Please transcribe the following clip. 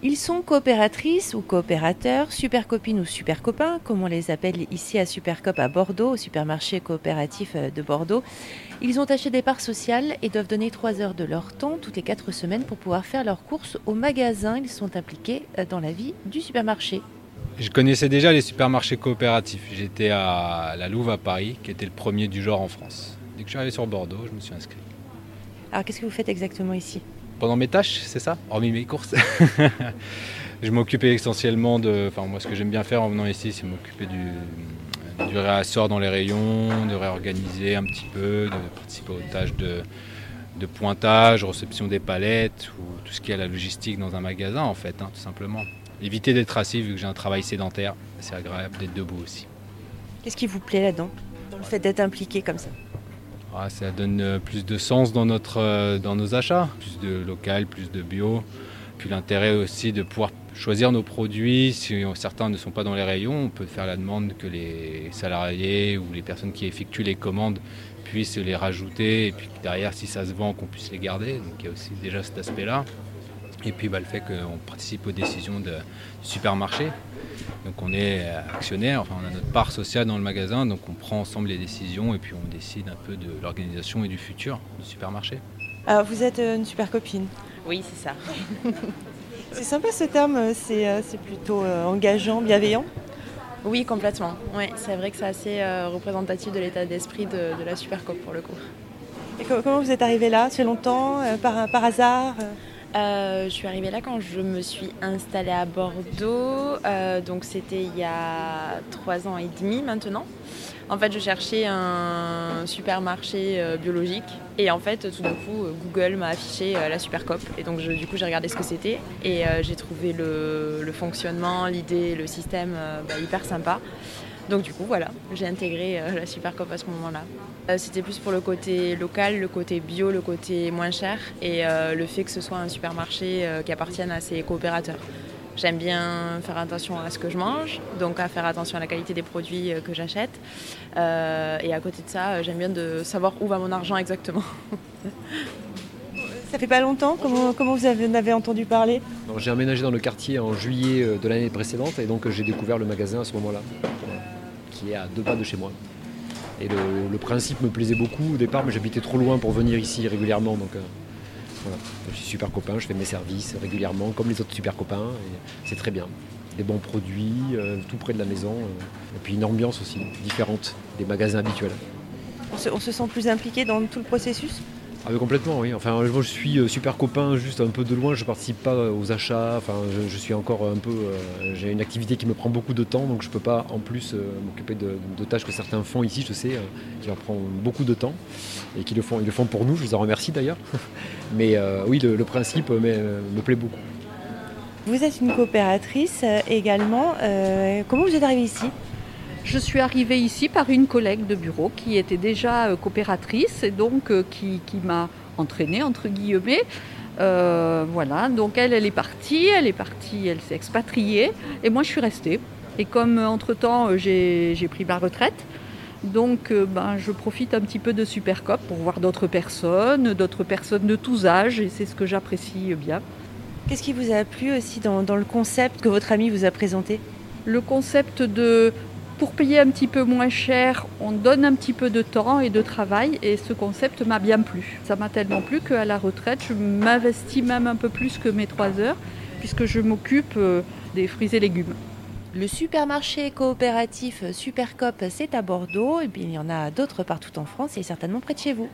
Ils sont coopératrices ou coopérateurs, super copines ou super copains, comme on les appelle ici à Supercop à Bordeaux, au supermarché coopératif euh, de Bordeaux. Ils ont acheté des parts sociales et doivent donner 3 heures de leur temps toutes les 4 semaines pour pouvoir faire leurs courses au magasin. Ils sont impliqués euh, dans la vie du supermarché. Je connaissais déjà les supermarchés coopératifs. J'étais à la Louve à Paris, qui était le premier du genre en France. Dès que je suis arrivé sur Bordeaux, je me suis inscrit. Alors qu'est-ce que vous faites exactement ici? Pendant mes tâches, c'est ça Hormis mes courses. je m'occupais essentiellement de. Enfin, moi, ce que j'aime bien faire en venant ici, c'est m'occuper du, réassort dans les rayons, de réorganiser un petit peu, de participer aux tâches de, pointage, réception des palettes, ou tout ce qui est la logistique dans un magasin, en fait, hein, tout simplement. Éviter d'être assis, vu que j'ai un travail sédentaire, c'est agréable d'être debout aussi. Qu'est-ce qui vous plaît là-dedans, dans le fait d'être impliqué comme ça? Ça donne euh, plus de sens dans, notre, euh, dans nos achats, plus de local, plus de bio. Puis l'intérêt aussi de pouvoir choisir nos produits. Si certains ne sont pas dans les rayons, on peut faire la demande que les salariés ou les personnes qui effectuent les commandes puissent les rajouter. Et puis derrière, si ça se vend, qu'on puisse les garder. Donc il y a aussi déjà cet aspect-là. Et puis bah, le fait qu'on participe aux décisions du supermarché. Donc on est actionnaire, enfin, on a notre part sociale dans le magasin, donc on prend ensemble les décisions et puis on décide un peu de l'organisation et du futur du supermarché. Alors vous êtes euh, une super copine Oui, c'est ça. c'est sympa ce terme, euh, euh, c'est plutôt engageant, bienveillant Oui, complètement. Ouais, c'est vrai que c'est assez représentatif de l'état d'esprit de, la Supercop pour le coup. Et comment vous êtes arrivé là? C'est longtemps par, par hasard euh, je suis arrivée là quand je me suis installée à Bordeaux. Euh, donc c'était il y a trois ans et demi maintenant. En fait, je cherchais un supermarché euh, biologique et en fait, tout d'un coup, Google m'a affiché la Supercop et donc du coup, j'ai regardé ce que c'était et j'ai trouvé le, fonctionnement, l'idée, le système bah, hyper sympa. Donc du coup, voilà, j'ai intégré euh, la Supercop à ce moment-là. Euh, c'était plus pour le côté local, le côté bio, le côté moins cher et euh, le fait que ce soit un supermarché qui appartienne à ses coopérateurs. J'aime bien faire attention à ce que je mange, donc à faire attention à la qualité des produits que j'achète. et à côté de ça, j'aime bien de savoir où va mon argent exactement. Ça fait pas longtemps comment, comment vous en avez entendu parler? J'ai aménagé dans le quartier en juillet de l'année précédente et donc j'ai découvert le magasin à ce moment-là qui est à deux pas de chez moi. Et le, principe me plaisait beaucoup au départ, mais j'habitais trop loin pour venir ici régulièrement. Donc euh, voilà. je suis super copain, je fais mes services régulièrement, comme les autres super copains, c'est très bien. Des bons produits, euh, tout près de la maison, euh, et puis une ambiance aussi différente des magasins habituels. on se sent plus impliqué dans tout le processus? Ah, complètement, oui. Enfin, je suis euh, super copain juste un peu de loin. Je participe pas aux achats. Enfin, je, suis encore un peu. Euh, j'ai une activité qui me prend beaucoup de temps, donc je peux pas en plus euh, m'occuper de, tâches que certains font ici. Je sais, qui leur prend beaucoup de temps et qui le font. Ils le font pour nous. Je les en remercie d'ailleurs. Mais oui, le, principe me plaît beaucoup. Vous êtes une coopératrice également. comment vous êtes arrivée ici? Je suis arrivée ici par une collègue de bureau qui était déjà euh, coopératrice et donc euh, qui, m'a entraînée, entre guillemets. Euh, voilà, donc elle, elle est partie, elle est partie, elle s'est expatriée et moi je suis restée. Et comme entre-temps j'ai pris ma retraite, donc ben, je profite un petit peu de Supercop pour voir d'autres personnes, d'autres personnes de tous âges et c'est ce que j'apprécie bien. Qu'est-ce qui vous a plu aussi dans, dans le concept que votre ami vous a présenté? Le concept de pour payer un petit peu moins cher, on donne un petit peu de temps et de travail et ce concept m'a bien plu. Ça m'a tellement plu qu'à la retraite, je m'investis même un peu plus que mes trois heures puisque je m'occupe euh, des fruits et légumes. Le supermarché coopératif Supercop, c'est à Bordeaux puis il y en a d'autres partout en France et certainement près de chez vous.